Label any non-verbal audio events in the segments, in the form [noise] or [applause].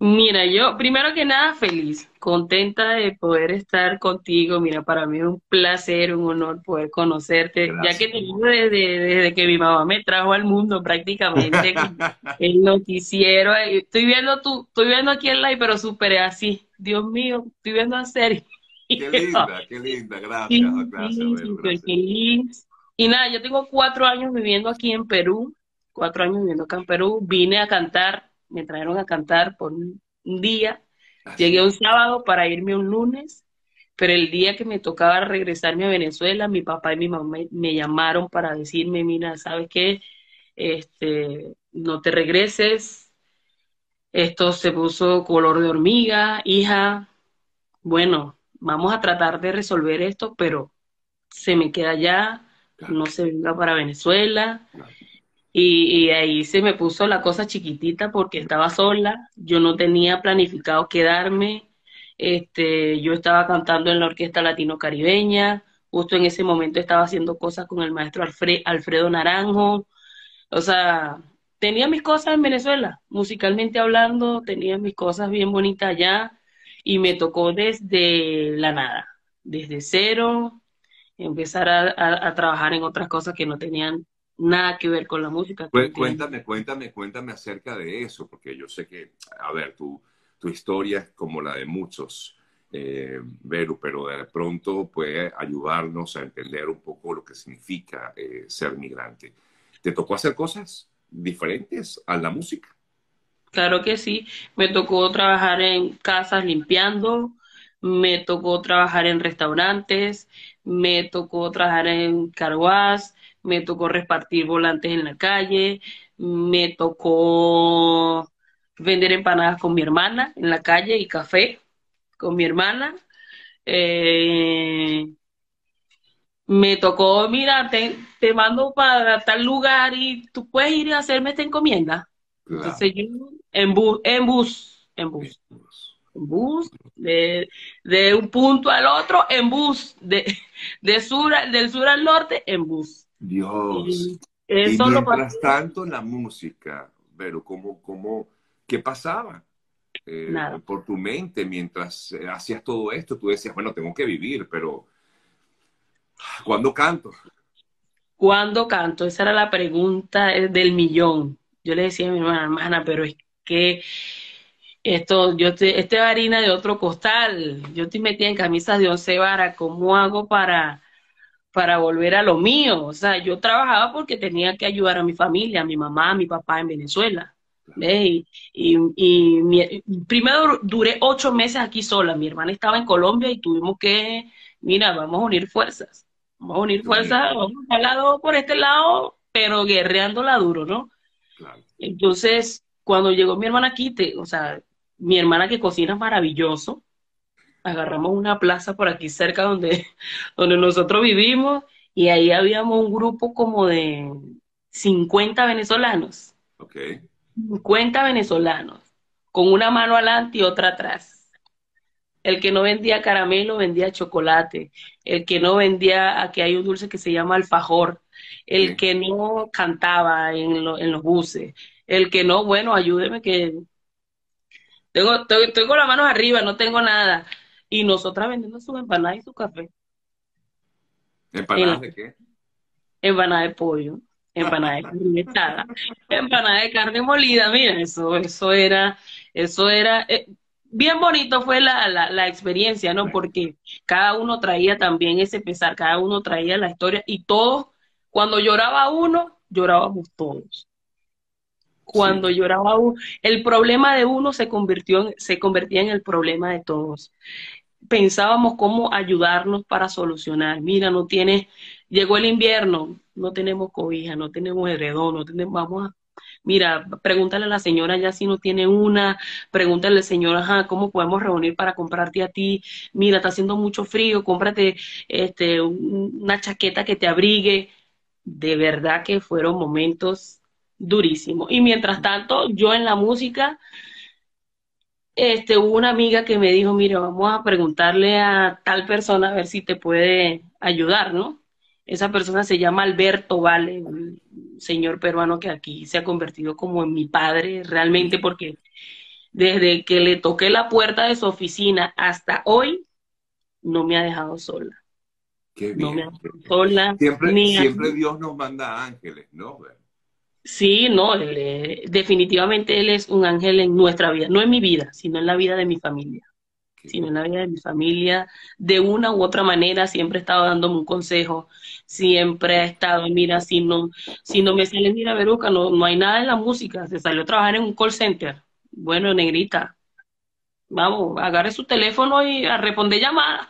Mira, yo primero que nada feliz, contenta de poder estar contigo. Mira, para mí es un placer, un honor poder conocerte, ya que desde, desde que mi mamá me trajo al mundo prácticamente, [laughs] el noticiero. eh, Estoy viendo tú, estoy viendo aquí el live, pero súper así. Dios mío, estoy viendo a serio. Qué linda, qué linda. Gracias, Sí, gracias, sí, Vero, súper gracias. feliz. Y nada, yo tengo cuatro años viviendo aquí en Perú, cuatro años viviendo acá en Perú. Vine a cantar, me trajeron a cantar por un, día. Llegué Así. un sábado para irme un lunes, pero el día que me tocaba regresarme a Venezuela, mi papá y mi mamá me, me llamaron para decirme, mira, ¿sabes qué? Este, no te regreses, esto se puso color de hormiga, hija. Bueno, vamos a tratar de resolver esto, pero se me queda allá, Claro, no se venga para Venezuela. claro. Y, ahí se me puso la cosa chiquitita porque estaba sola, yo no tenía planificado quedarme, este, yo estaba cantando en la Orquesta Latino Caribeña, justo en ese momento estaba haciendo cosas con el maestro Alfre- Alfredo Naranjo, o sea, tenía mis cosas en Venezuela, musicalmente hablando, tenía mis cosas bien bonitas allá y me tocó desde la nada, desde cero empezar a trabajar en otras cosas que no tenían nada que ver con la música. Cuéntame, cuéntame, cuéntame acerca de eso, porque yo sé que, a ver, tu, tu historia es como la de muchos, eh, pero de pronto puede ayudarnos a entender un poco lo que significa eh, ser migrante. ¿Te tocó hacer cosas diferentes a la música? Claro que sí, me tocó trabajar en casas limpiando, me tocó trabajar en restaurantes, me tocó trabajar en carguás, me tocó repartir volantes en la calle, me tocó vender empanadas con mi hermana en la calle y café con mi hermana. Eh, Me tocó, mira, te, te mando para tal lugar y tú puedes ir a hacerme esta encomienda. Claro. Entonces yo en bus, en bus, en bus, en bus, de, de un punto al otro, en bus, de, [laughs] de sur, del sur al norte, en bus. Dios. Y Y eso lo mientras tanto, la música, Vero, ¿cómo, cómo, qué pasaba eh, por tu mente mientras eh, hacías todo esto? Tú decías, bueno, tengo que vivir, pero ¿cuándo canto? ¿Cuándo canto? Esa era la pregunta eh, del millón. Yo le decía a mi hermana, hermana, pero es que Esto, yo te, este es harina de otro costal. Yo estoy metida en camisas de once varas. ¿Cómo hago para, para volver a lo mío? O sea, yo trabajaba porque tenía que ayudar a mi familia, a mi mamá, a mi papá en Venezuela. ¿ves? Y, y, y mi- primero duré ocho meses aquí sola. Mi hermana estaba en Colombia y tuvimos que, mira, vamos a unir fuerzas. Vamos a unir fuerzas, vamos al lado por este lado, pero guerreándola duro, ¿no? claro. Entonces, cuando llegó mi hermana aquí, te- o sea, mi hermana que cocina maravilloso, agarramos una plaza por aquí cerca donde, [laughs] donde nosotros vivimos y ahí habíamos un grupo como de 50 venezolanos, Ok, 50 venezolanos, con una mano adelante y otra atrás. El que no vendía caramelo vendía chocolate. El que no vendía, aquí hay un dulce que se llama alfajor. El que no cantaba en, lo- en los buses. El que no, bueno, ayúdeme que tengo, estoy con las manos arriba, no tengo nada. Y nosotras vendiendo sus empanadas y su café. ¿Empanadas de qué? empanada de pollo, empanada de carne empanada de carne molida. Mira, eso, eso era, eso era, eh, bien bonito fue la, la, la experiencia, ¿no? Porque cada uno traía también ese pesar, cada uno traía la historia y todos, cuando lloraba uno, llorábamos todos. Sí, Cuando lloraba uno, el problema de uno se convirtió en, se convertía en el problema de todos. Pensábamos cómo ayudarnos para solucionar. Mira, no tienes, llegó el invierno, no tenemos cobija, no tenemos edredón, no tenemos, vamos a, mira, pregúntale a la señora ya si no tiene una, pregúntale al señor, ajá, cómo podemos reunir para comprarte a ti, mira, está haciendo mucho frío, cómprate este, un- una chaqueta que te abrigue. De verdad que fueron momentos durísimos. Y mientras tanto, yo en la música, este, hubo una amiga que me dijo, mira, vamos a preguntarle a tal persona a ver si te puede ayudar, ¿no? Esa persona se llama Alberto Vale, un señor peruano que aquí se ha convertido como en mi padre realmente porque desde que le toqué la puerta de su oficina hasta hoy, no me ha dejado sola. Qué No me ha dejado sola. Siempre, siempre Dios nos manda ángeles, ¿no? Sí, no, él, eh, definitivamente él es un ángel en nuestra vida, no en mi vida, sino en la vida de mi familia, Qué sino en la vida de mi familia, de una u otra manera, siempre ha estado dándome un consejo, siempre ha estado, mira, si no, si no me sale, mira, Veruca, no, no hay nada en la música, se salió a trabajar en un call center. Bueno, negrita, vamos, agarre su teléfono y a responder llamadas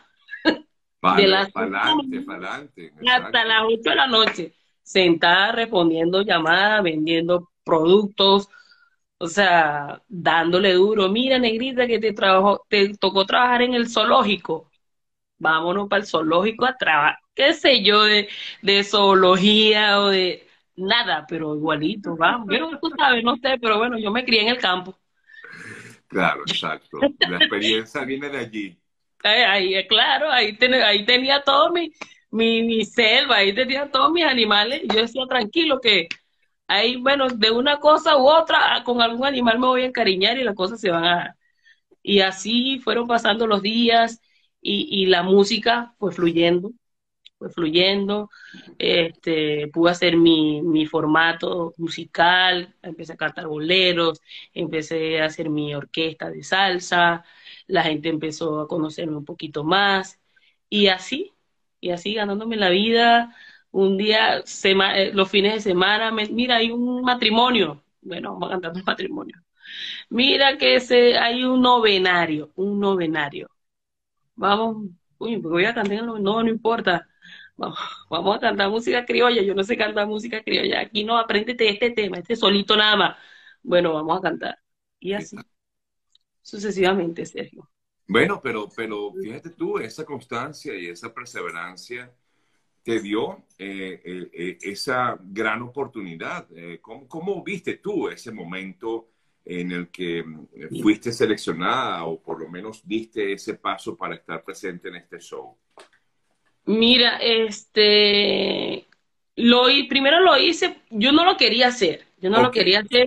Para de las adelante, para adelante. hasta las 8 de la noche, sentada respondiendo llamadas, vendiendo productos, o sea, dándole duro. Mira, negrita, que te trabajó, te tocó trabajar en el zoológico. Vámonos para el zoológico a trabajar, qué sé yo, de, de zoología o de nada, pero igualito, vamos. Yo no, tú sabes, no sé, pero bueno, yo me crié en el campo. Claro, exacto. La experiencia viene de allí. Ahí, ahí, eh, claro, ahí, ten- ahí tenía todo mi, mi, selva, ahí tenía todos mis animales. Yo decía, tranquilo, que ahí, bueno, de una cosa u otra, ah, con algún animal me voy a encariñar y las cosas se van a. Y así fueron pasando los días y, y la música fue fluyendo, fue fluyendo. Este, pude hacer mi, mi formato musical, empecé a cantar boleros, empecé a hacer mi orquesta de salsa, la gente empezó a conocerme un poquito más y así, y así ganándome la vida. Un día, sema- eh, los fines de semana, mira, hay un matrimonio. Bueno, vamos a cantar un matrimonio. Mira que se, hay un novenario, un novenario. Vamos, uy, porque voy a cantar el noven- no, no importa. Vamos, vamos a cantar música criolla. Yo no sé cantar música criolla. Aquí no, apréndete este tema, este solito nada más. Bueno, vamos a cantar. Y así, sucesivamente, Sergio. Bueno, pero, pero fíjate tú, esa constancia y esa perseverancia te dio eh, eh, eh, esa gran oportunidad. ¿cómo, cómo viste tú ese momento en el que mm, fuiste seleccionada o por lo menos diste ese paso para estar presente en este show? Mira, este, lo, primero lo hice, yo no lo quería hacer, yo no lo quería hacer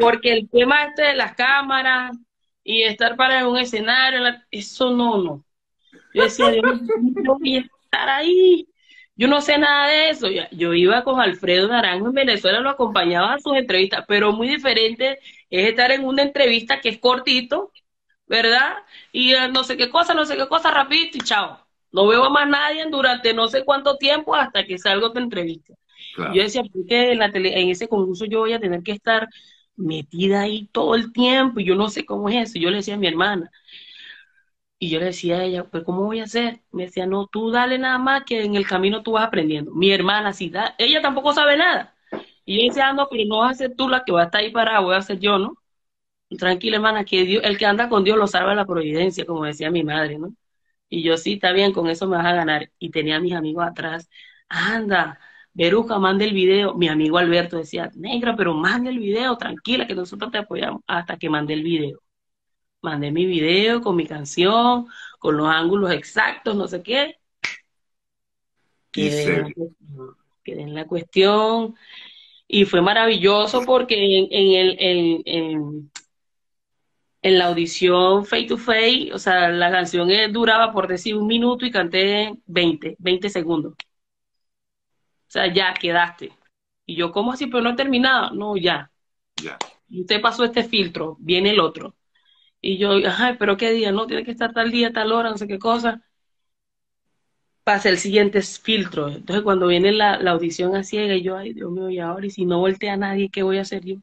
porque el tema este de las cámaras y estar para un escenario, eso no, no. Yo decía, yo voy a estar ahí. Yo no sé nada de eso. Yo iba con Alfredo Naranjo en Venezuela, lo acompañaba a sus entrevistas, pero muy diferente es estar en una entrevista que es cortito, ¿verdad? Y eh, no sé qué cosa, no sé qué cosa, rapidito y chao. No veo a más nadie durante no sé cuánto tiempo hasta que salga otra entrevista. Claro. Yo decía, ¿por qué en, la tele- en ese concurso yo voy a tener que estar metida ahí todo el tiempo? Y yo no sé cómo es eso. Yo le decía a mi hermana. Y yo le decía a ella, pues ¿cómo voy a hacer? Me decía, no, tú dale nada más que en el camino tú vas aprendiendo. Mi hermana, sí, da, ella tampoco sabe nada. Y yo decía, ah, no, pero no vas a ser tú la que va a estar ahí parada, voy a ser yo, ¿no? Tranquila, hermana, que Dios, el que anda con Dios lo salva la providencia, como decía mi madre, ¿no? Y yo, sí, está bien, con eso me vas a ganar. Y tenía a mis amigos atrás, anda, Veruca, manda el video. Mi amigo Alberto decía, negra, pero manda el video, tranquila, que nosotros te apoyamos. Hasta que mandé el video. Mandé mi video con mi canción, con los ángulos exactos, no sé qué. Quedé en la cuestión, quedé en la cuestión. Y fue maravilloso porque en, en el, en, en- en la audición Face to Face, o sea, la canción eh, duraba por decir un minuto y canté 20, 20 segundos. O sea, ya quedaste. Y yo, ¿cómo así? Pero no he terminado. No, ya. Ya. Y usted pasó este filtro, viene el otro. Y yo, ay, pero qué día, no, tiene que estar tal día, tal hora, no sé qué cosa. Pasa el siguiente filtro. Entonces, cuando viene la, la audición a ciega, y yo, ay, Dios mío, y ahora, y si no voltea a nadie, ¿qué voy a hacer yo?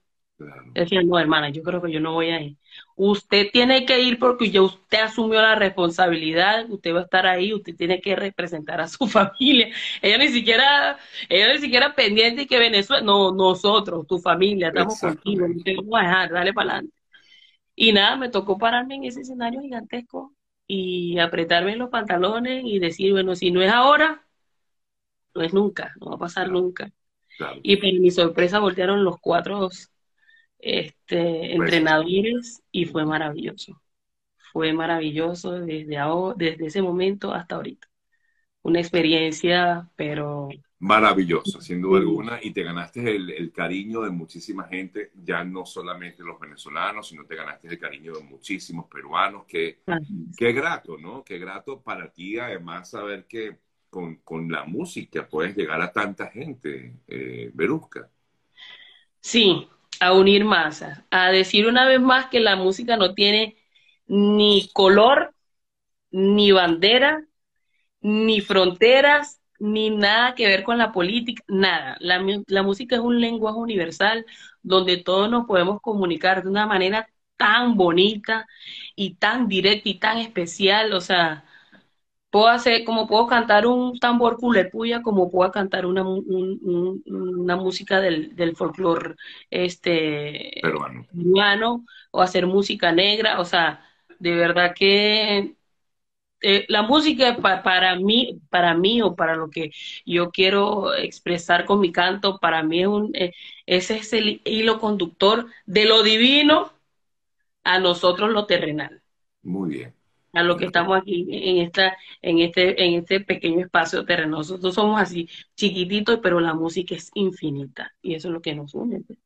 Claro. Decía, no, hermana, yo creo que yo no voy a ir. Usted tiene que ir porque ya usted asumió la responsabilidad, usted va a estar ahí, usted tiene que representar a su [laughs] familia. Ella ni siquiera, ella ni siquiera pendiente que Venezuela, no, nosotros, tu familia, estamos contigo, no te vamos a dejar, dale para adelante. Y nada, me tocó pararme en ese escenario gigantesco y apretarme los pantalones y decir, bueno, si no es ahora, no es nunca, no va a pasar Claro. nunca. Claro. Y para mi sorpresa voltearon los cuatro este, entrenadores y fue maravilloso. Fue maravilloso desde ahora, desde ese momento hasta ahorita. una experiencia, pero... Maravillosa, sin duda alguna, y te ganaste el, cariño de muchísima gente, ya no solamente los venezolanos, sino te ganaste el cariño de muchísimos peruanos, que, qué grato, ¿no? Qué grato para ti, además, saber que con, la música puedes llegar a tanta gente, eh, Berusca. Sí, a unir masas, a decir una vez más que la música no tiene ni color, ni bandera, ni fronteras, ni nada que ver con la política, nada. La, la, música es un lenguaje universal donde todos nos podemos comunicar de una manera tan bonita y tan directa y tan especial. O sea, puedo hacer, como puedo cantar un tambor culepuya, como puedo cantar una, una música del, del folclore este, peruano. o hacer música negra. O sea, de verdad que eh, la música para mí, para mí o para lo que yo quiero expresar con mi canto, para mí es un, eh, ese es el hilo conductor de lo divino a nosotros lo terrenal. Muy bien. A lo que estamos aquí en esta, en este, en este pequeño espacio terreno. Nosotros somos así chiquititos, pero la música es infinita y eso es lo que nos une. Pues.